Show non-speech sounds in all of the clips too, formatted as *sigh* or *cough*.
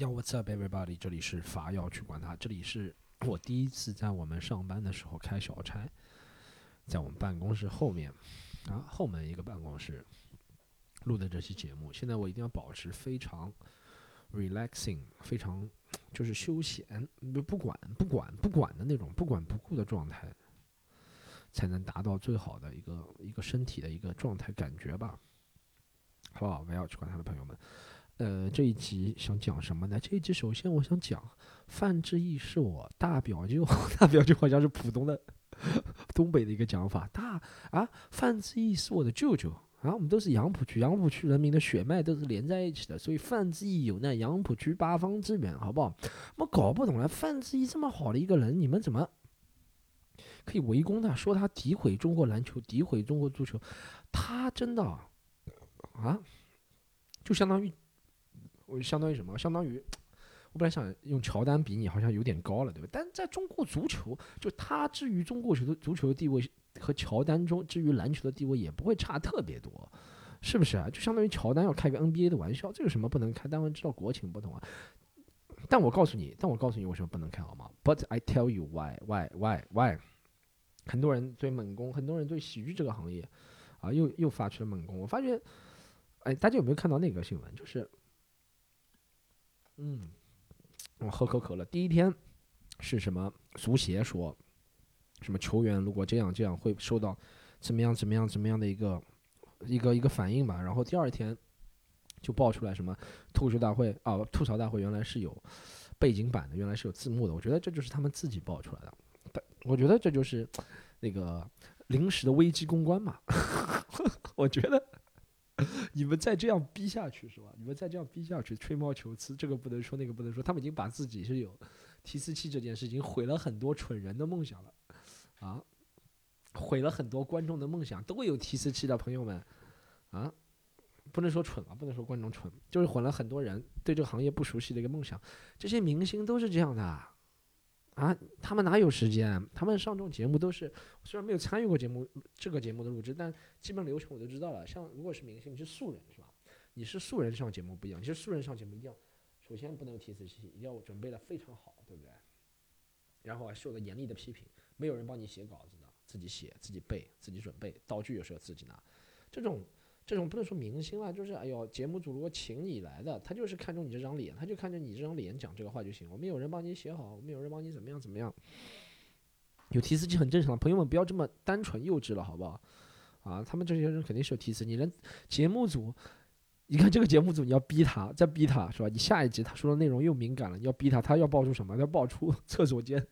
Yo, what's up, everybody？这里是法要去管他。这里是我第一次在我们上班的时候开小差，在我们办公室后面啊后门一个办公室录的这期节目。现在我一定要保持非常 relaxing，非常就是休闲，不不管不管不管的那种不管不顾的状态，才能达到最好的一个一个身体的一个状态感觉吧。好不好？不要去管他的朋友们。呃，这一集想讲什么呢？这一集首先我想讲范志毅是我大表舅，*laughs* 大表舅好像是浦东的东北的一个讲法。大啊，范志毅是我的舅舅啊，我们都是杨浦区，杨浦区人民的血脉都是连在一起的，所以范志毅有那杨浦区八方之源，好不好？我搞不懂了，范志毅这么好的一个人，你们怎么可以围攻他，说他诋毁中国篮球，诋毁中国足球？他真的啊，就相当于。我相当于什么？相当于，我本来想用乔丹比你，好像有点高了，对吧？但在中国足球，就他至于中国球的足球的地位和乔丹中至于篮球的地位也不会差特别多，是不是啊？就相当于乔丹要开个 NBA 的玩笑，这有什么不能开？当然知道国情不同啊。但我告诉你，但我告诉你为什么不能开好吗？But I tell you why, why, why, why？很多人对猛攻，很多人对喜剧这个行业，啊，又又发起了猛攻。我发觉，哎，大家有没有看到那个新闻？就是。嗯，我喝口可乐。第一天是什么？足协说，什么球员如果这样这样会受到怎么样怎么样怎么样的一个一个一个反应吧。然后第二天就爆出来什么吐槽大会啊，吐槽大会原来是有背景板的，原来是有字幕的。我觉得这就是他们自己爆出来的。但我觉得这就是那个临时的危机公关嘛。*laughs* 我觉得。*laughs* 你们再这样逼下去是吧？你们再这样逼下去，吹毛求疵，这个不能说，那个不能说。他们已经把自己是有提词器这件事情毁了很多蠢人的梦想了，啊，毁了很多观众的梦想。都会有提词器的朋友们，啊，不能说蠢啊，不能说观众蠢，就是毁了很多人对这个行业不熟悉的一个梦想。这些明星都是这样的。啊他们哪有时间？他们上这种节目都是，虽然没有参与过节目这个节目的录制，但基本流程我都知道了。像如果是明星，你是素人是吧？你是素人上节目不一样，你是素人上节目一定要，首先不能有提词器，一定要准备的非常好，对不对？然后还受到严厉的批评，没有人帮你写稿子的，自己写、自己背、自己准备，道具有时候自己拿，这种。这种不能说明星了，就是哎呦，节目组如果请你来的，他就是看中你这张脸，他就看着你这张脸讲这个话就行。我们有人帮你写好，我们有人帮你怎么样怎么样。有提词器很正常，朋友们不要这么单纯幼稚了，好不好？啊，他们这些人肯定是有提词，你连节目组，你看这个节目组，你要逼他，再逼他是吧？你下一集他说的内容又敏感了，你要逼他，他要爆出什么？要爆出厕所间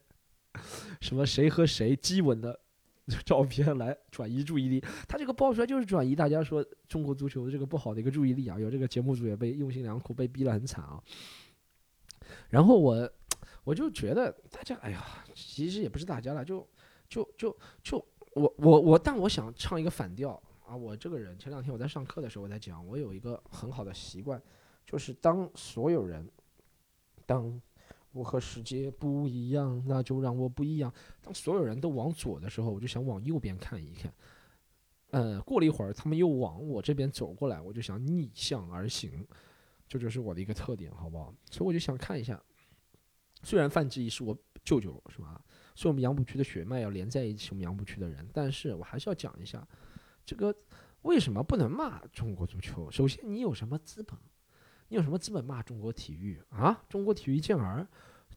什么谁和谁激吻的。*laughs* 照片来转移注意力，他这个爆出来就是转移大家说中国足球这个不好的一个注意力啊！有这个节目组也被用心良苦，被逼得很惨啊。然后我我就觉得大家，哎呀，其实也不是大家了，就就就就我我我，但我想唱一个反调啊！我这个人前两天我在上课的时候我在讲，我有一个很好的习惯，就是当所有人当。我和世界不一样，那就让我不一样。当所有人都往左的时候，我就想往右边看一看。呃，过了一会儿，他们又往我这边走过来，我就想逆向而行。这就是我的一个特点，好不好？所以我就想看一下。虽然范志毅是我舅舅，是吧？所以我们杨浦区的血脉要连在一起，我们杨浦区的人。但是我还是要讲一下，这个为什么不能骂中国足球？首先，你有什么资本？你有什么资本骂中国体育啊？中国体育健儿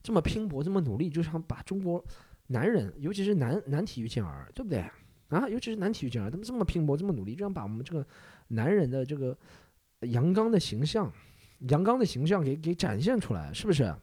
这么拼搏，这么努力，就想把中国男人，尤其是男男体育健儿，对不对啊？尤其是男体育健儿，他们这么拼搏，这么努力，就想把我们这个男人的这个阳刚的形象、阳刚的形象给给展现出来，是不是？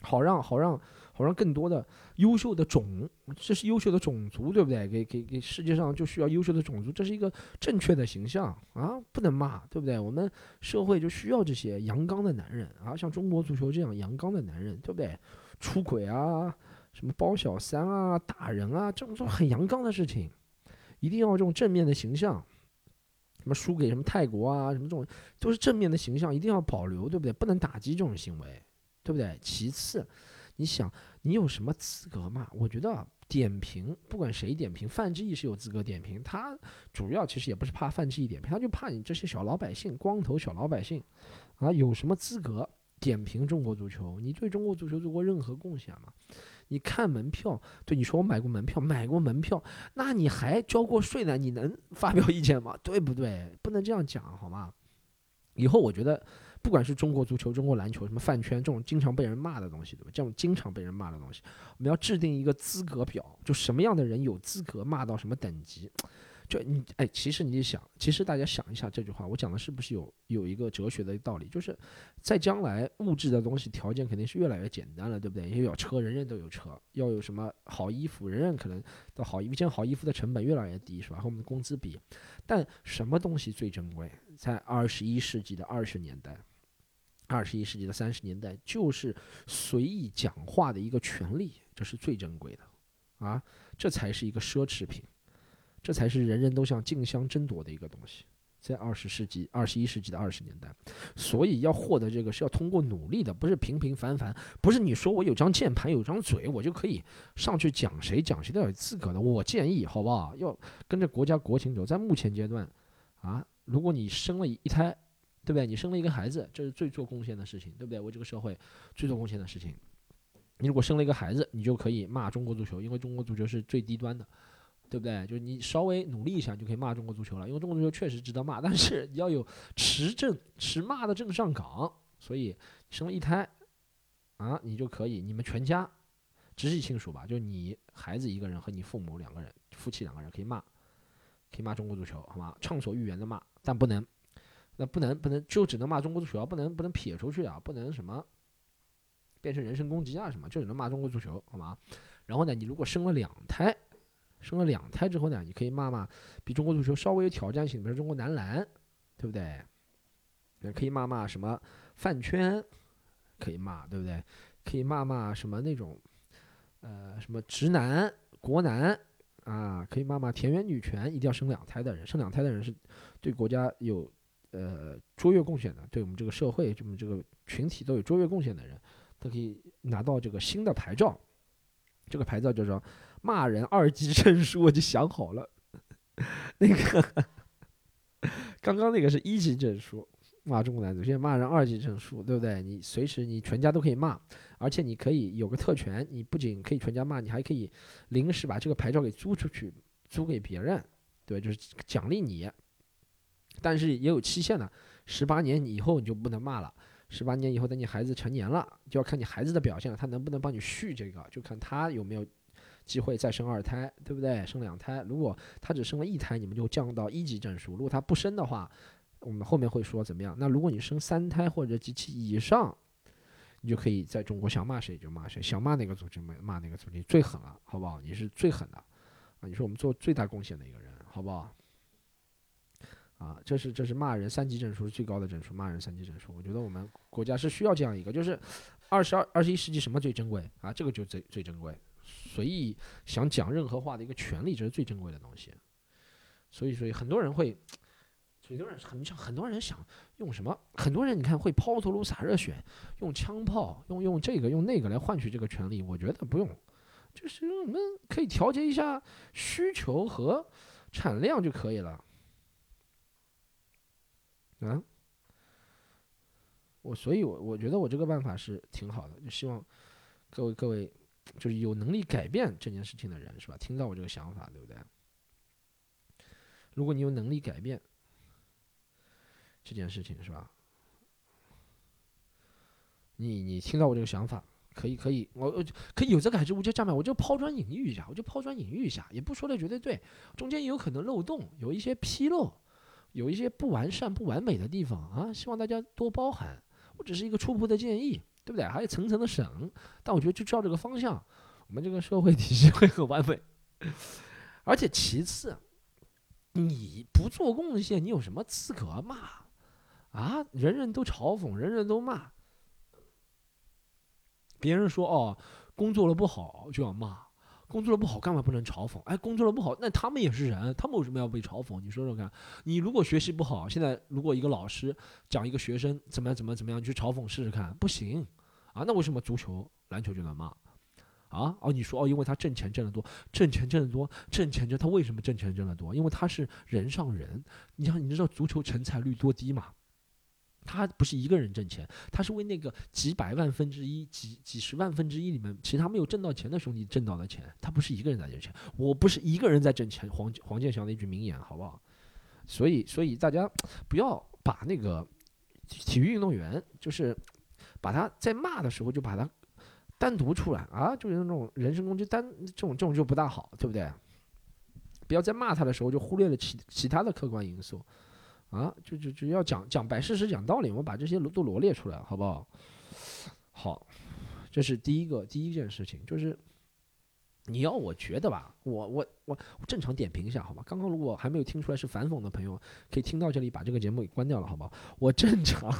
好让好让。好让更多的优秀的种，这是优秀的种族，对不对？给给给世界上就需要优秀的种族，这是一个正确的形象啊！不能骂，对不对？我们社会就需要这些阳刚的男人啊，像中国足球这样阳刚的男人，对不对？出轨啊，什么包小三啊，打人啊，这种这种很阳刚的事情，一定要这种正面的形象。什么输给什么泰国啊，什么这种都是正面的形象，一定要保留，对不对？不能打击这种行为，对不对？其次。你想，你有什么资格嘛？我觉得点评，不管谁点评，范志毅是有资格点评。他主要其实也不是怕范志毅点评，他就怕你这些小老百姓，光头小老百姓，啊，有什么资格点评中国足球，你对中国足球做过任何贡献吗？你看门票，对你说我买过门票，买过门票，那你还交过税呢？你能发表意见吗？对不对？不能这样讲，好吗？以后我觉得，不管是中国足球、中国篮球，什么饭圈这种经常被人骂的东西，对吧？这种经常被人骂的东西，我们要制定一个资格表，就什么样的人有资格骂到什么等级。就你哎，其实你想，其实大家想一下这句话，我讲的是不是有有一个哲学的道理？就是在将来物质的东西条件肯定是越来越简单了，对不对？因为有车，人人都有车；要有什么好衣服，人人可能的好衣一件好衣服的成本越来越低，是吧？和我们的工资比，但什么东西最珍贵？在二十一世纪的二十年代，二十一世纪的三十年代，就是随意讲话的一个权利，这是最珍贵的啊！这才是一个奢侈品。这才是人人都想竞相争夺的一个东西，在二十世纪、二十一世纪的二十年代，所以要获得这个是要通过努力的，不是平平凡凡，不是你说我有张键盘、有张嘴，我就可以上去讲谁讲谁都有资格的。我建议，好不好？要跟着国家国情走。在目前阶段，啊，如果你生了一胎，对不对？你生了一个孩子，这是最做贡献的事情，对不对？为这个社会最做贡献的事情。你如果生了一个孩子，你就可以骂中国足球，因为中国足球是最低端的。对不对？就是你稍微努力一下，就可以骂中国足球了。因为中国足球确实值得骂，但是你要有持证持骂的证上岗。所以生了一胎，啊，你就可以，你们全家直系亲属吧，就你孩子一个人和你父母两个人，夫妻两个人可以骂，可以骂中国足球，好吗？畅所欲言的骂，但不能，那不能不能就只能骂中国足球，不能不能撇出去啊，不能什么变成人身攻击啊什么，就只能骂中国足球，好吗？然后呢，你如果生了两胎。生了两胎之后呢，你可以骂骂比中国足球稍微有挑战性，比如中国男篮，对不对？也可以骂骂什么饭圈，可以骂，对不对？可以骂骂什么那种，呃，什么直男、国男啊，可以骂骂田园女权。一定要生两胎的人，生两胎的人是对国家有呃卓越贡献的，对我们这个社会、这么这个群体都有卓越贡献的人，都可以拿到这个新的牌照。这个牌照叫做。骂人二级证书我就想好了，那个刚刚那个是一级证书，骂中国男足，现在骂人二级证书，对不对？你随时你全家都可以骂，而且你可以有个特权，你不仅可以全家骂，你还可以临时把这个牌照给租出去，租给别人，对，就是奖励你。但是也有期限的，十八年以后你就不能骂了，十八年以后等你孩子成年了，就要看你孩子的表现了，他能不能帮你续这个，就看他有没有。机会再生二胎，对不对？生两胎，如果他只生了一胎，你们就降到一级证书；如果他不生的话，我们后面会说怎么样。那如果你生三胎或者及其以上，你就可以在中国想骂谁就骂谁，想骂哪个组织骂骂哪个组织，最狠了，好不好？你是最狠的啊！你是我们做最大贡献的一个人，好不好？啊，这是这是骂人三级证书最高的证书，骂人三级证书。我觉得我们国家是需要这样一个，就是二十二二十一世纪什么最珍贵啊？这个就最最珍贵。随意想讲任何话的一个权利，这是最珍贵的东西。所以，所以很多人会，*tsk* 很多人很想，很多人想用什么？很多人你看会抛头颅洒热血，用枪炮，用用这个用那个来换取这个权利。我觉得不用，就是我们可以调节一下需求和产量就可以了。啊，我所以，我我觉得我这个办法是挺好的，就希望各位各位。就是有能力改变这件事情的人，是吧？听到我这个想法，对不对？如果你有能力改变这件事情，是吧？你你听到我这个想法，可以可以，我我可以有则改之，无则加勉。我就抛砖引玉一下，我就抛砖引玉一下，也不说的绝对对，中间有可能漏洞，有一些纰漏，有一些不完善、不完美的地方啊，希望大家多包涵。我只是一个初步的建议。对不对？还有层层的审，但我觉得就照这个方向，我们这个社会 *laughs* 体系会很完美。而且其次，你不做贡献，你有什么资格骂？啊，人人都嘲讽，人人都骂。别人说哦，工作了不好就要骂，工作了不好干嘛不能嘲讽？哎，工作了不好，那他们也是人，他们为什么要被嘲讽？你说说看。你如果学习不好，现在如果一个老师讲一个学生怎么样怎么样怎么样，去嘲讽试试看，不行。啊，那为什么足球、篮球就能骂？啊，哦，你说哦，因为他挣钱挣得多，挣钱挣得多，挣钱挣他为什么挣钱挣得多？因为他是人上人。你想，你知道足球成才率多低吗？他不是一个人挣钱，他是为那个几百万分之一、几几十万分之一里面其他没有挣到钱的兄弟挣到的钱。他不是一个人在挣钱，我不是一个人在挣钱。黄黄健翔的一句名言，好不好？所以，所以大家不要把那个体育运动员，就是把他在骂的时候就把他单独出来啊，就是那种人身攻击，单这种这种就不大好，对不对？不要在骂他的时候就忽略了其其他的客观因素。啊，就就就要讲讲摆事实、讲道理，我们把这些都罗列出来，好不好？好，这是第一个第一件事情，就是你要我觉得吧，我我我正常点评一下，好吧？刚刚如果还没有听出来是反讽的朋友，可以听到这里把这个节目给关掉了，好不好？我正常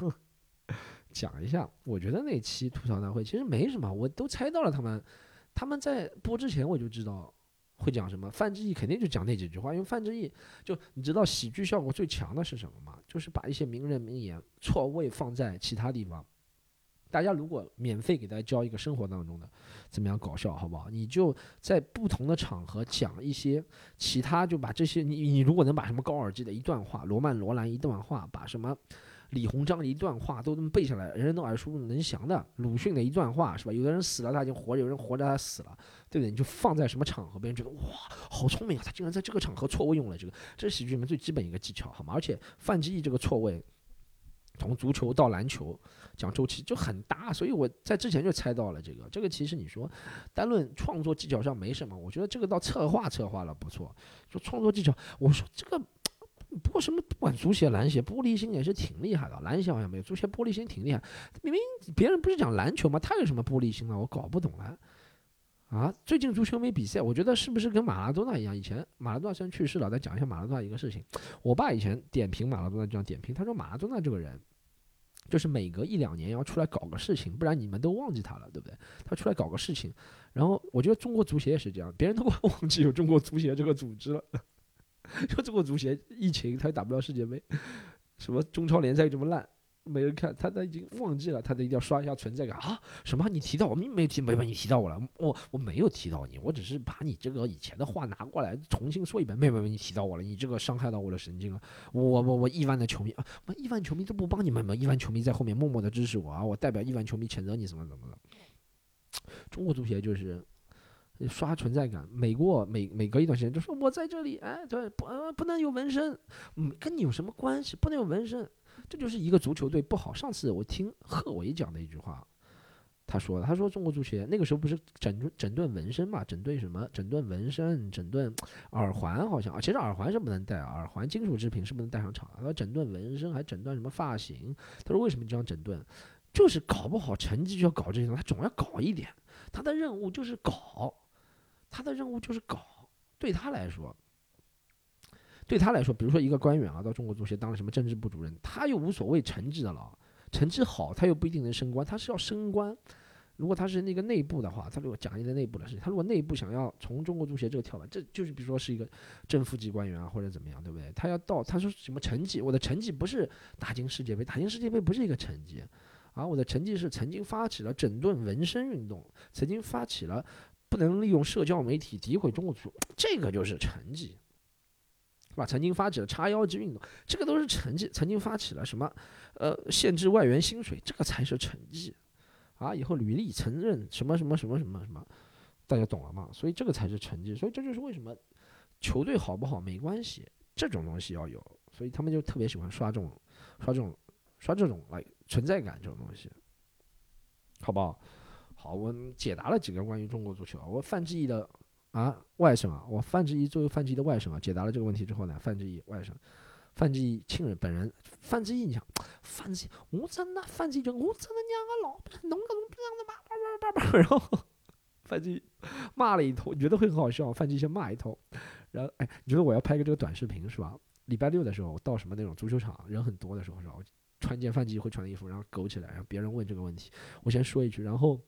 讲一下，我觉得那期吐槽大会其实没什么，我都猜到了，他们他们在播之前我就知道。会讲什么？范志毅肯定就讲那几句话，因为范志毅就你知道喜剧效果最强的是什么吗？就是把一些名人名言错位放在其他地方。大家如果免费给大家教一个生活当中的怎么样搞笑，好不好？你就在不同的场合讲一些其他，就把这些你你如果能把什么高尔基的一段话、罗曼罗兰一段话，把什么。李鸿章的一段话都能背下来，人人都耳熟能详的。鲁迅的一段话是吧？有的人死了他已经活着，有人活着他死了，对不对？你就放在什么场合，别人觉得哇，好聪明啊！他竟然在这个场合错位用了这个，这是喜剧里面最基本一个技巧，好吗？而且范志毅这个错位，从足球到篮球讲周期就很大，所以我在之前就猜到了这个。这个其实你说单论创作技巧上没什么，我觉得这个到策划策划了不错。说创作技巧，我说这个。不过什么不管足协篮协玻璃心也是挺厉害的，篮协好像没有，足协玻璃心挺厉害。明明别人不是讲篮球吗？他有什么玻璃心呢？我搞不懂了。啊，最近足球没比赛，我觉得是不是跟马拉多纳一样？以前马拉多纳虽然去世了，再讲一下马拉多纳一个事情。我爸以前点评马拉多纳这样点评，他说马拉多纳这个人，就是每隔一两年要出来搞个事情，不然你们都忘记他了，对不对？他出来搞个事情，然后我觉得中国足协也是这样，别人都忘记有中国足协这个组织了。*laughs* 就中国足协疫情，他也打不了世界杯，什么中超联赛这么烂，没人看，他他已经忘记了，他得一定要刷一下存在感啊！什么？你提到我，你没提，没没你提到我了，我我没有提到你，我只是把你这个以前的话拿过来重新说一遍，没没没你提到我了，你这个伤害到我的神经了，我我我亿万的球迷啊，我亿万球迷都不帮你们吗？亿万球迷在后面默默的支持我啊，我代表亿万球迷谴责你什么怎么的？中国足协就是。刷存在感，每过每每隔一段时间就说我在这里，哎，对，不呃不能有纹身，嗯，跟你有什么关系？不能有纹身，这就是一个足球队不好。上次我听贺伟讲的一句话，他说他说中国足协那个时候不是整整顿纹身嘛，整顿什么？整顿纹身，整顿耳环好像啊，其实耳环是不能戴，耳环金属制品是不能带上场。他说整顿纹身还整顿什么发型？他说为什么这样整顿？就是搞不好成绩就要搞这些，他总要搞一点，他的任务就是搞。他的任务就是搞，对他来说，对他来说，比如说一个官员啊，到中国足协当了什么政治部主任，他又无所谓成绩的了，成绩好他又不一定能升官，他是要升官。如果他是那个内部的话，他如果讲一个内部的事情，他如果内部想要从中国足协这个跳板，这就是比如说是一个正副级官员啊，或者怎么样，对不对？他要到他说什么成绩，我的成绩不是打进世界杯，打进世界杯不是一个成绩，啊，我的成绩是曾经发起了整顿纹身运动，曾经发起了。不能利用社交媒体诋毁中国足球，这个就是成绩，是吧？曾经发起了叉腰肌运动，这个都是成绩。曾经发起了什么，呃，限制外援薪水，这个才是成绩，啊，以后履历承认什么什么什么什么什么，大家懂了吗？所以这个才是成绩。所以这就是为什么球队好不好没关系，这种东西要有，所以他们就特别喜欢刷这种、刷这种、刷这种来存在感这种东西，好不好？好，我解答了几个关于中国足球。我范志毅的啊外甥啊，我范志毅作为范志毅的外甥啊，解答了这个问题之后呢，范志毅外甥，范志毅亲人本人，范志毅，你想，范志毅，我真的范志毅，我真的娘个老不弄个这样的嘛，叭叭叭叭，然后范志毅骂了一通，你觉得会很好笑？范志毅先骂一通，然后哎，你觉得我要拍个这个短视频是吧？礼拜六的时候到什么那种足球场人很多的时候是吧？穿件范志毅会穿的衣服，然后苟起来，然后别人问这个问题，我先说一句，然后。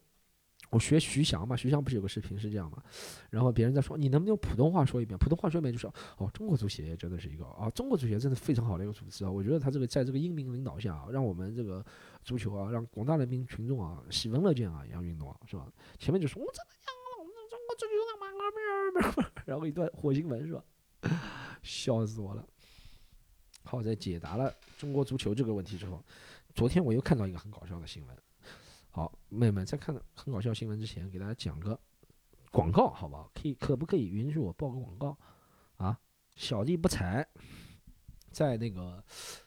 我学徐翔嘛，徐翔不是有个视频是这样嘛？然后别人在说，你能不能用普通话说一遍？普通话说一遍就是哦，中国足协真的是一个啊，中国足协真的非常好的一个组织啊。我觉得他这个在这个英明领导下啊，让我们这个足球啊，让广大人民群众啊喜闻乐见啊一样运动啊，是吧？前面就说我真的讲了，我们中国足球那嘛，*laughs* 然后一段火星文是吧？*laughs* 笑死我了。好，在解答了中国足球这个问题之后。昨天我又看到一个很搞笑的新闻。好，妹妹，在看很搞笑新闻之前，给大家讲个广告，好不好？可以，可不可以允许我报个广告？啊，小弟不才，在那个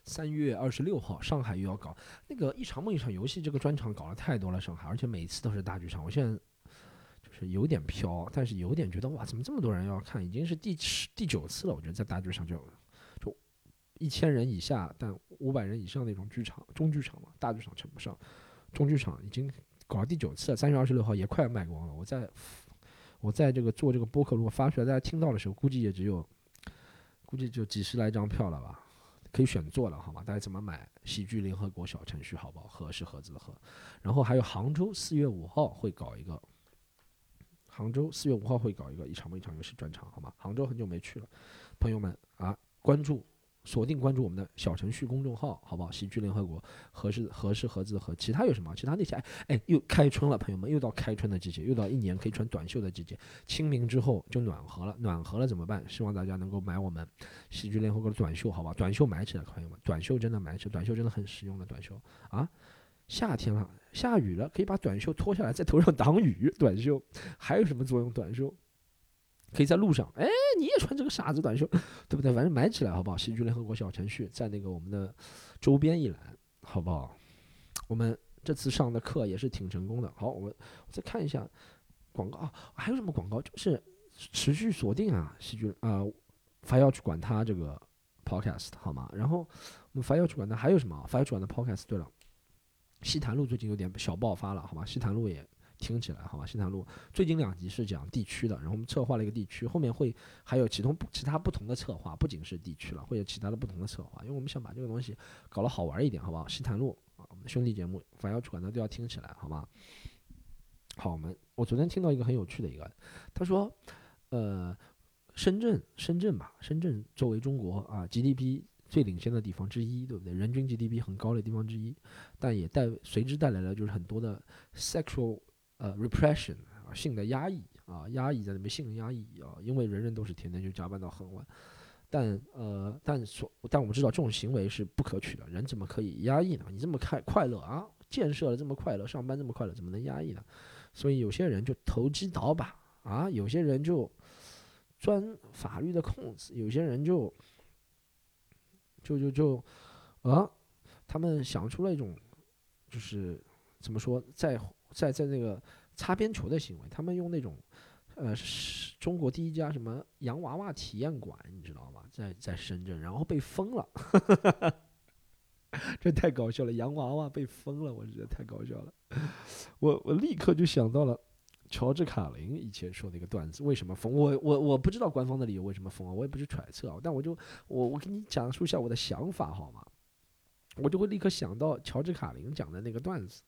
三月二十六号，上海又要搞那个一场梦一场游戏这个专场，搞了太多了，上海，而且每次都是大剧场。我现在就是有点飘，但是有点觉得哇，怎么这么多人要看？已经是第十第九次了，我觉得在大剧场就就一千人以下，但五百人以上那种剧场，中剧场嘛，大剧场称不上。中剧场已经搞到第九次了，三月二十六号也快卖光了。我在，我在这个做这个播客，如果发出来，大家听到的时候，估计也只有，估计就几十来张票了吧，可以选座了，好吗？大家怎么买？喜剧联合国小程序，好不好？盒是盒子的盒。然后还有杭州四月五号会搞一个，杭州四月五号会搞一个一场一场游戏专场，好吗？杭州很久没去了，朋友们啊，关注。锁定关注我们的小程序公众号，好不好？喜剧联合国，合适合适合字和其他有什么？其他那些哎哎，又开春了，朋友们，又到开春的季节，又到一年可以穿短袖的季节。清明之后就暖和了，暖和了怎么办？希望大家能够买我们喜剧联合国的短袖，好吧？短袖买起来，朋友们，短袖真的买起来，短袖真的很实用的短袖啊！夏天了，下雨了，可以把短袖脱下来，在头上挡雨。短袖还有什么作用？短袖？可以在路上，哎，你也穿这个傻子短袖，*laughs* 对不对？反正买起来好不好？喜剧联合国小程序在那个我们的周边一栏，好不好？我们这次上的课也是挺成功的。好，我们再看一下广告啊，还有什么广告？就是持续锁定啊，喜剧啊，还要去管他这个 podcast 好吗？然后我们还要去管他还有什么？还要去管的 podcast。对了，西坛路最近有点小爆发了，好吗？西坛路也。听起来好吧，西塘路最近两集是讲地区的，然后我们策划了一个地区，后面会还有其中其他不同的策划，不仅是地区了，会有其他的不同的策划，因为我们想把这个东西搞得好玩一点，好不好？西塘路啊，我们的兄弟节目，反要去管的都要听起来，好吗？好，我们我昨天听到一个很有趣的一个，他说，呃，深圳，深圳吧，深圳作为中国啊 GDP 最领先的地方之一，对不对？人均 GDP 很高的地方之一，但也带随之带来了就是很多的 sexual。呃，repression 啊，性的压抑啊，压抑在里面，性的压抑啊，因为人人都是天天就加班到很晚，但呃，但所但我们知道这种行为是不可取的，人怎么可以压抑呢？你这么开快乐啊，建设了这么快乐，上班这么快乐，怎么能压抑呢？所以有些人就投机倒把啊，有些人就钻法律的空子，有些人就就就就啊，他们想出了一种就是怎么说在。在在那个擦边球的行为，他们用那种，呃，中国第一家什么洋娃娃体验馆，你知道吗？在在深圳，然后被封了，*laughs* 这太搞笑了！洋娃娃被封了，我觉得太搞笑了。*laughs* 我我立刻就想到了乔治卡林以前说的一个段子：为什么封？我我我不知道官方的理由为什么封啊，我也不是揣测啊，但我就我我给你讲述一下我的想法好吗？我就会立刻想到乔治卡林讲的那个段子。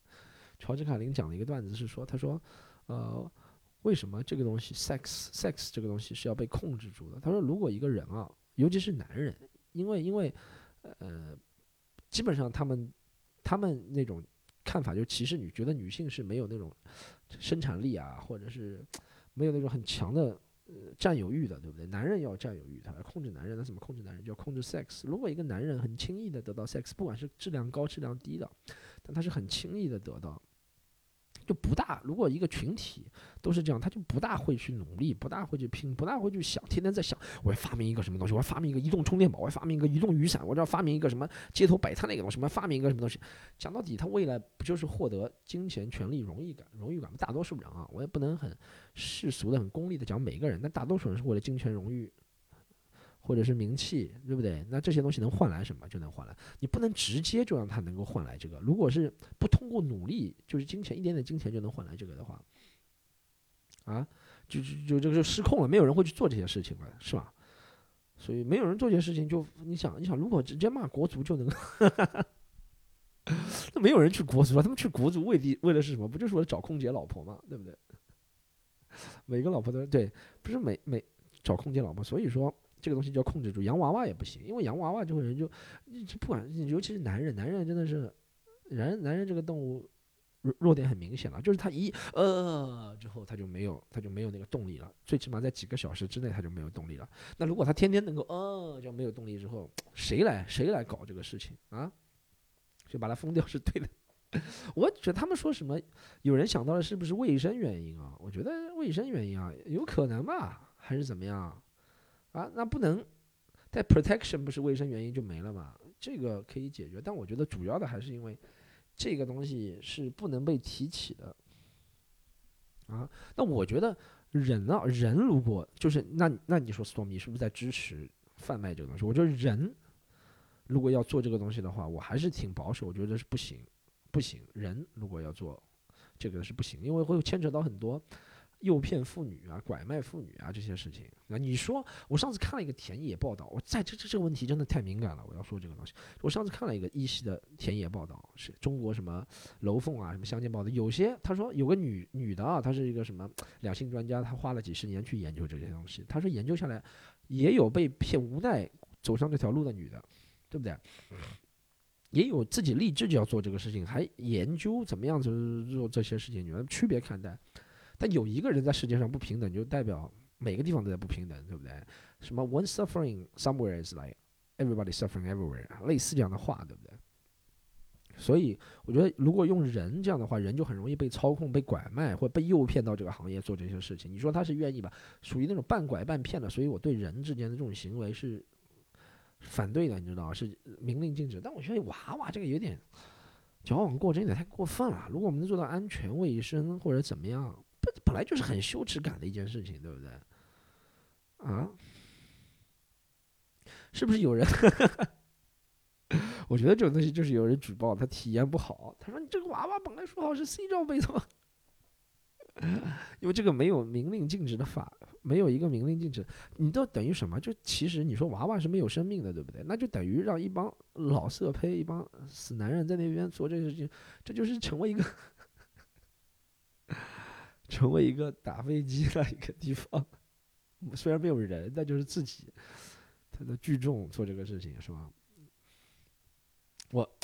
乔治卡林讲了一个段子，是说，他说，呃，为什么这个东西 sex sex 这个东西是要被控制住的？他说，如果一个人啊，尤其是男人，因为因为，呃，基本上他们他们那种看法就歧视女，觉得女性是没有那种生产力啊，或者是没有那种很强的呃占有欲的，对不对？男人要占有欲，他要控制男人，那怎么控制男人？就要控制 sex。如果一个男人很轻易的得到 sex，不管是质量高质量低的。但他是很轻易的得到，就不大。如果一个群体都是这样，他就不大会去努力，不大会去拼，不大会去想，天天在想，我要发明一个什么东西，我要发明一个移动充电宝，我要发明一个移动雨伞，我这要发明一个什么街头摆摊那个东西，我要发明一个什么东西。讲到底，他未来不就是获得金钱、权利、荣誉感、荣誉感吗？大多数人啊，我也不能很世俗的、很功利的讲每个人，但大多数人是为了金钱、荣誉。或者是名气，对不对？那这些东西能换来什么？就能换来。你不能直接就让他能够换来这个。如果是不通过努力，就是金钱一点点金钱就能换来这个的话，啊，就就就这个就失控了。没有人会去做这些事情了，是吧？所以没有人做这些事情，就你想，你想，如果直接骂国足就能，*laughs* 那没有人去国足了。他们去国足为的为的是什么？不就是为了找空姐老婆吗？对不对？*laughs* 每个老婆都对，不是每每找空姐老婆。所以说。这个东西就要控制住，洋娃娃也不行，因为洋娃娃这个人就，不管尤其是男人，男人真的是，男人男人这个动物弱弱点很明显了，就是他一呃之后他就没有他就没有那个动力了，最起码在几个小时之内他就没有动力了。那如果他天天能够呃就没有动力之后，谁来谁来搞这个事情啊？就把它封掉是对的。*laughs* 我觉得他们说什么，有人想到了是不是卫生原因啊？我觉得卫生原因啊，有可能吧，还是怎么样？啊，那不能带 protection 不是卫生原因就没了嘛？这个可以解决，但我觉得主要的还是因为这个东西是不能被提起的。啊，那我觉得人啊，人如果就是那那你说 Storm，你是不是在支持贩卖这个东西？我觉得人如果要做这个东西的话，我还是挺保守，我觉得是不行。不行，人如果要做这个是不行，因为会牵扯到很多诱骗妇女啊、拐卖妇女啊这些事情。那你说，我上次看了一个田野报道，我在这这这个问题真的太敏感了，我要说这个东西。我上次看了一个一系的田野报道，是中国什么楼凤啊、什么乡间报道，有些他说有个女女的啊，她是一个什么两性专家，她花了几十年去研究这些东西。她说研究下来，也有被骗无奈走上这条路的女的，对不对？也有自己立志就要做这个事情，还研究怎么样子做这些事情，你们区别看待。但有一个人在世界上不平等，就代表每个地方都在不平等，对不对？什么 “one suffering somewhere is like everybody suffering everywhere”，类似这样的话，对不对？所以我觉得，如果用人这样的话，人就很容易被操控、被拐卖或被诱骗到这个行业做这些事情。你说他是愿意吧？属于那种半拐半骗的。所以我对人之间的这种行为是。反对的，你知道是明令禁止。但我觉得娃娃这个有点矫枉过正，有点太过分了。如果我们能做到安全卫生或者怎么样，本来就是很羞耻感的一件事情，对不对？啊？是不是有人？*laughs* 我觉得这种东西就是有人举报他体验不好，他说你这个娃娃本来说好是 C 罩杯的。*laughs* 因为这个没有明令禁止的法，没有一个明令禁止，你都等于什么？就其实你说娃娃是没有生命的，对不对？那就等于让一帮老色胚、一帮死男人在那边做这个事情，这就是成为一个成为一个打飞机的一个地方。虽然没有人，但就是自己他的聚众做这个事情，是吧？我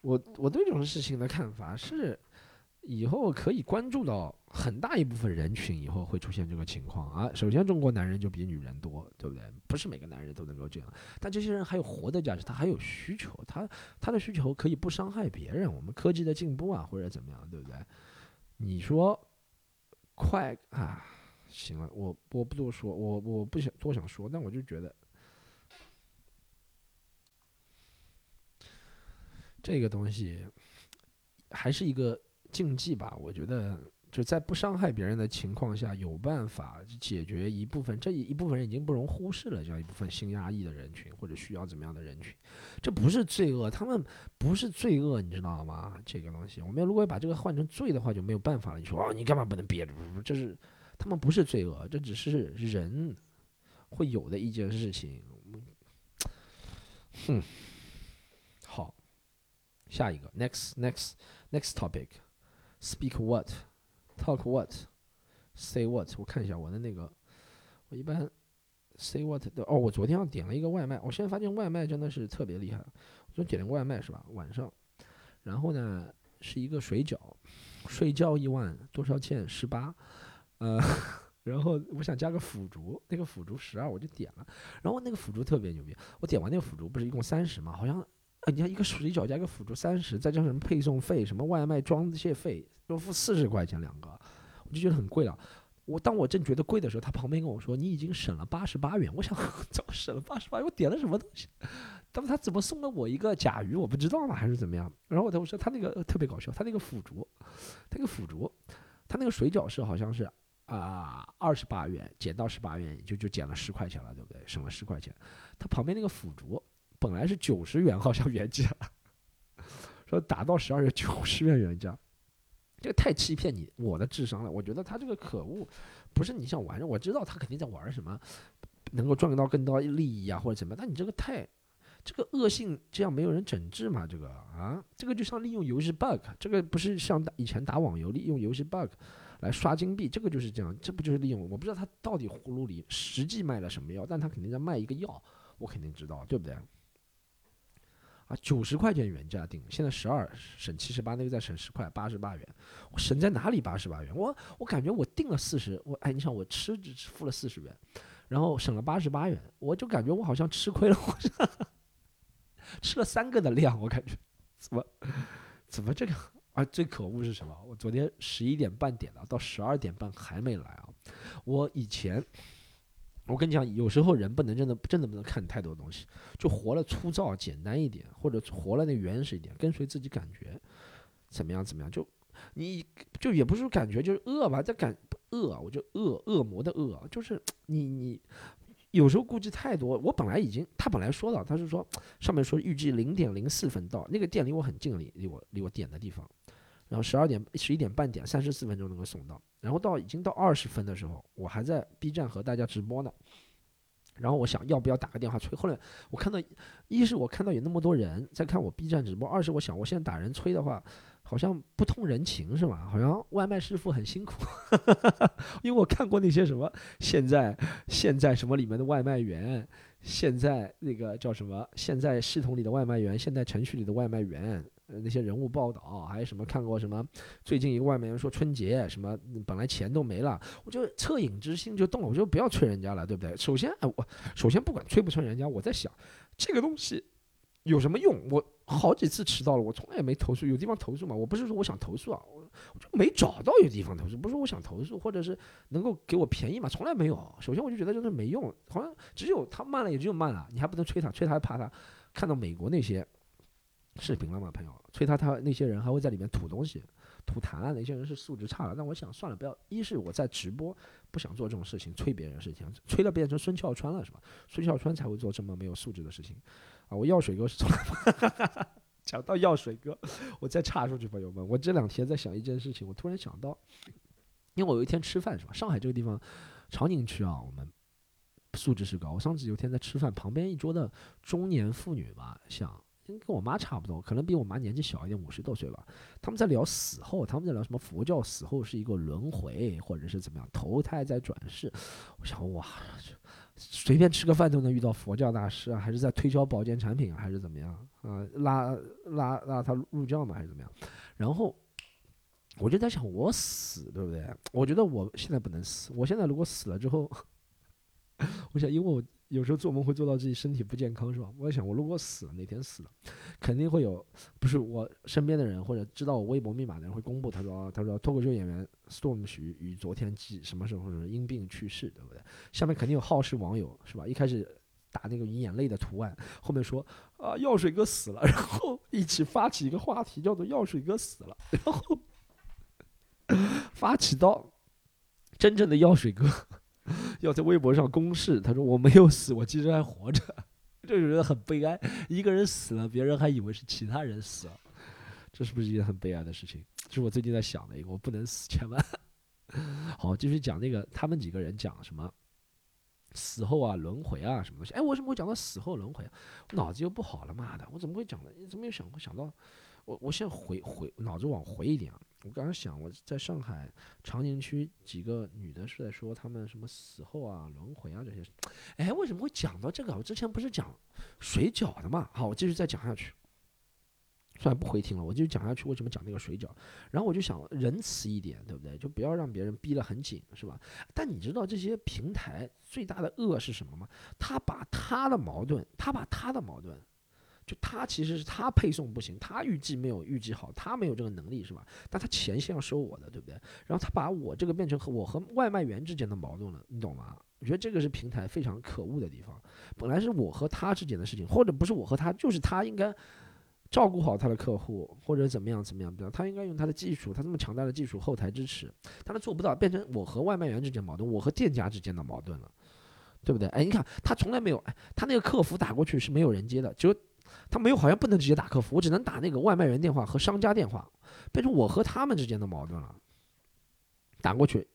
我我对这种事情的看法是。以后可以关注到很大一部分人群，以后会出现这个情况啊。首先，中国男人就比女人多，对不对？不是每个男人都能够这样，但这些人还有活的价值，他还有需求，他他的需求可以不伤害别人。我们科技的进步啊，或者怎么样，对不对？你说快啊，行了，我我不多说，我我不想多想说，但我就觉得这个东西还是一个。竞技吧，我觉得就在不伤害别人的情况下，有办法解决一部分这一部分人已经不容忽视了这样一部分性压抑的人群或者需要怎么样的人群，这不是罪恶，他们不是罪恶，你知道吗？这个东西，我们如果把这个换成罪的话，就没有办法了。你说哦，你干嘛不能憋着？这是他们不是罪恶，这只是人会有的一件事情。哼，好，下一个，next next next topic。Speak what, talk what, say what。我看一下我的那个，我一般 say what 的哦。我昨天要点了一个外卖，我现在发现外卖真的是特别厉害。我昨天点了个外卖是吧？晚上，然后呢是一个水饺，睡觉一万多少钱？十八。呃，*laughs* 然后我想加个腐竹，那个腐竹十二，我就点了。然后那个腐竹特别牛逼，我点完那个腐竹不是一共三十吗？好像。啊，你看一个水饺加一个辅助三十，再加上什么配送费、什么外卖装卸费，都付四十块钱两个，我就觉得很贵了。我当我正觉得贵的时候，他旁边跟我说：“你已经省了八十八元。”我想 *laughs* 怎么省了八十八？我点了什么东西？但是他怎么送了我一个甲鱼？我不知道呢，还是怎么样？然后我说他那个特别搞笑，他那个腐竹，他那个腐竹，他那个水饺是好像是啊二十八元减到十八元，就就减了十块钱了，对不对？省了十块钱。他旁边那个腐竹。本来是九十元，好像原价，说打到十二月九十元原价，这个太欺骗你我的智商了。我觉得他这个可恶，不是你想玩，我知道他肯定在玩什么，能够赚到更多利益啊或者怎么，但你这个太，这个恶性这样没有人整治嘛？这个啊，这个就像利用游戏 bug，这个不是像以前打网游利用游戏 bug 来刷金币，这个就是这样，这不就是利用？我不知道他到底葫芦里实际卖了什么药，但他肯定在卖一个药，我肯定知道，对不对？九十块钱原价定，现在十二省七十八，那个再省十块，八十八元。我省在哪里？八十八元，我我感觉我定了四十，我哎，你想我吃只付了四十元，然后省了八十八元，我就感觉我好像吃亏了，我吃了三个的量，我感觉怎么怎么这个啊？最可恶是什么？我昨天十一点半点的，到十二点半还没来啊！我以前，我跟你讲，有时候人不能真的真的不能看太多东西，就活了粗糙简单一点，或者活了那原始一点，跟随自己感觉，怎么样怎么样？就你就也不是感觉，就是恶吧？这感恶，我就恶恶魔的恶，就是 *tsk* 你你。有时候顾忌太多，我本来已经，他本来说了，他是说上面说预计零点零四分到，那个店离我很近，离离我离我点的地方，然后十二点十一点半点三十四分钟能够送到，然后到已经到二十分的时候，我还在 B 站和大家直播呢，然后我想要不要打个电话催，后来我看到，一是我看到有那么多人在看我 B 站直播，二是我想我现在打人催的话。好像不通人情是吧？好像外卖师傅很辛苦，*laughs* 因为我看过那些什么现在现在什么里面的外卖员，现在那个叫什么现在系统里的外卖员，现在程序里的外卖员，那些人物报道，还有什么看过什么？最近一个外卖员说春节什么本来钱都没了，我就恻隐之心就动了，我就不要催人家了，对不对？首先哎我首先不管催不催人家，我在想这个东西。有什么用？我好几次迟到了，我从来也没投诉。有地方投诉吗？我不是说我想投诉啊，我我就没找到有地方投诉。不是我想投诉，或者是能够给我便宜嘛？从来没有。首先我就觉得就是没用，好像只有他慢了，也只有慢了。你还不能催他，催他还怕他看到美国那些视频了吗？朋友，催他他那些人还会在里面吐东西、吐痰啊。那些人是素质差了。但我想算了，不要。一是我在直播，不想做这种事情，催别人事情，催了变成孙笑川了是吧？孙笑川才会做这么没有素质的事情。啊，我药水哥是从来 *laughs* 讲到药水哥，我再插出去，朋友们，我这两天在想一件事情，我突然想到，因为我有一天吃饭是吧？上海这个地方，长宁区啊，我们素质是高。我上次有天在吃饭，旁边一桌的中年妇女吧，像跟我妈差不多，可能比我妈年纪小一点，五十多岁吧。他们在聊死后，他们在聊什么佛教死后是一个轮回，或者是怎么样投胎再转世。我想哇。随便吃个饭都能遇到佛教大师啊，还是在推销保健产品啊，还是怎么样啊？拉拉拉他入教嘛，还是怎么样？然后我就在想，我死对不对？我觉得我现在不能死。我现在如果死了之后，*laughs* 我想，因为我。有时候做梦会做到自己身体不健康，是吧？我在想，我如果死了，哪天死了，肯定会有，不是我身边的人或者知道我微博密码的人会公布。他说，他说脱口秀演员 Storm 徐于昨天几什么时候因病去世，对不对？下面肯定有好事网友，是吧？一开始打那个眼泪的图案，后面说啊药水哥死了，*laughs* 然后一起发起一个话题，叫做药水哥死了，然后 *laughs* 发起到真正的药水哥。要在微博上公示，他说我没有死，我其实还活着，*laughs* 就觉得很悲哀。一个人死了，别人还以为是其他人死了，这是不是一件很悲哀的事情？这是我最近在想的一个，我不能死，千万。*laughs* 好，继续讲那个他们几个人讲什么死后啊、轮回啊什么东西。哎，为什么会讲到死后轮回？我脑子又不好了，妈的，我怎么会讲的？怎么又想想到？我我现在回回脑子往回一点啊！我刚刚想，我在上海长宁区几个女的是在说她们什么死后啊、轮回啊这些。哎，为什么会讲到这个？我之前不是讲水饺的嘛？好，我继续再讲下去。算了，不回听了，我继续讲下去。为什么讲那个水饺？然后我就想仁慈一点，对不对？就不要让别人逼得很紧，是吧？但你知道这些平台最大的恶是什么吗？他把他的矛盾，他把他的矛盾。就他其实是他配送不行，他预计没有预计好，他没有这个能力是吧？但他钱是要收我的，对不对？然后他把我这个变成和我和外卖员之间的矛盾了，你懂吗？我觉得这个是平台非常可恶的地方。本来是我和他之间的事情，或者不是我和他，就是他应该照顾好他的客户，或者怎么样怎么样，对吧？他应该用他的技术，他这么强大的技术后台支持，但他做不到，变成我和外卖员之间矛盾，我和店家之间的矛盾了，对不对？哎，你看他从来没有，哎，他那个客服打过去是没有人接的，只有。他没有，好像不能直接打客服，我只能打那个外卖员电话和商家电话，变成我和他们之间的矛盾了。打过去，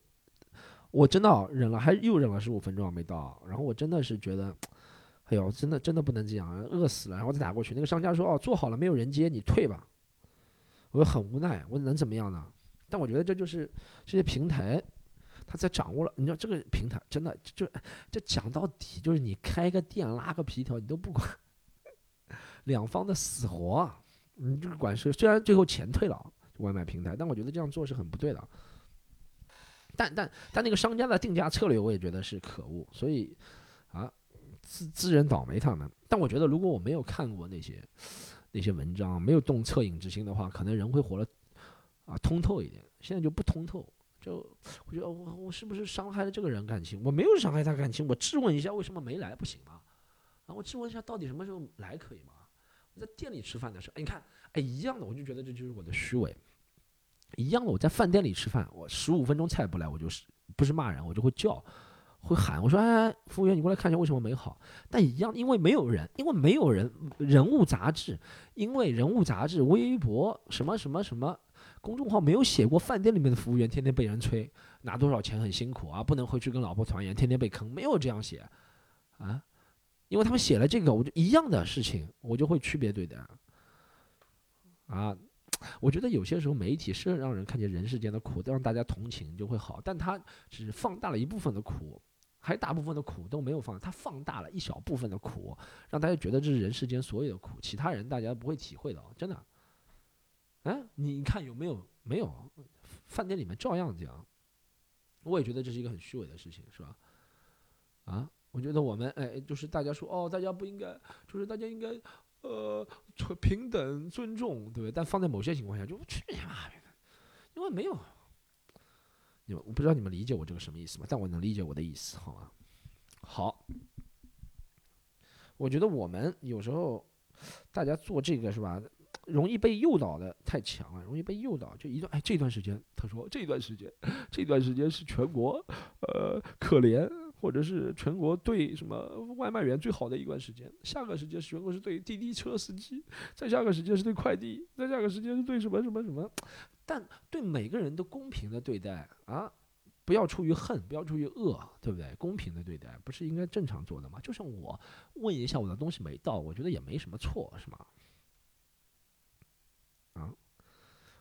我真的忍了，还又忍了十五分钟没到，然后我真的是觉得，哎呦，真的真的不能这样，饿死了，然后再打过去，那个商家说哦，做好了没有人接，你退吧。我很无奈，我能怎么样呢？但我觉得这就是这些平台，他在掌握了，你知道这个平台真的就就讲到底就是你开个店拉个皮条，你都不管。两方的死活，你这个管事，虽然最后钱退了外卖平台，但我觉得这样做是很不对的。但但但那个商家的定价策略，我也觉得是可恶。所以啊，自自认倒霉他们。但我觉得，如果我没有看过那些那些文章，没有动恻隐之心的话，可能人会活得啊通透一点。现在就不通透，就我觉得我我是不是伤害了这个人感情？我没有伤害他感情，我质问一下为什么没来不行吗？啊，我质问一下到底什么时候来可以吗？在店里吃饭的时候，哎，你看，哎，一样的，我就觉得这就是我的虚伪。一样的，我在饭店里吃饭，我十五分钟菜不来，我就是不是骂人，我就会叫，会喊，我说，哎，服务员，你过来看一下为什么没好。但一样，因为没有人，因为没有人，人物杂志，因为人物杂志、微博什么什么什么公众号没有写过饭店里面的服务员天天被人催，拿多少钱很辛苦啊，不能回去跟老婆团圆，天天被坑，没有这样写，啊，因为他们写了这个，我就一样的事情，我就会区别对待，啊。我觉得有些时候媒体是让人看见人世间的苦，让大家同情就会好，但它只是放大了一部分的苦，还大部分的苦都没有放，它放大了一小部分的苦，让大家觉得这是人世间所有的苦，其他人大家不会体会到，真的。哎，你看有没有？没有，饭店里面照样这样。我也觉得这是一个很虚伪的事情，是吧？啊，我觉得我们哎，就是大家说哦，大家不应该，就是大家应该。呃，平等尊重，对不对？但放在某些情况下，就去你妈的，因为没有，你们我不知道你们理解我这个什么意思吗？但我能理解我的意思，好吗？好，我觉得我们有时候大家做这个是吧，容易被诱导的太强了，容易被诱导。就一段哎，这段时间，他说这段时间，这段时间是全国呃可怜。或者是全国对什么外卖员最好的一段时间，下个时间全国是对滴滴车司机，再下个时间是对快递，再下个时间是对什么什么什么，但对每个人都公平的对待啊，不要出于恨，不要出于恶，对不对？公平的对待不是应该正常做的吗？就像我问一下我的东西没到，我觉得也没什么错，是吗？啊，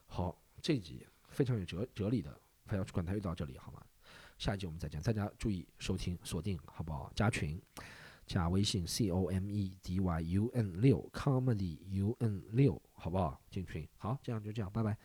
好，这集非常有哲哲理的，他要管他又到这里好吗？下一集我们再见，大家注意收听锁定，好不好？加群，加微信 c o m e d y u n 六 comedy u n 六，好不好？进群，好，这样就这样，拜拜。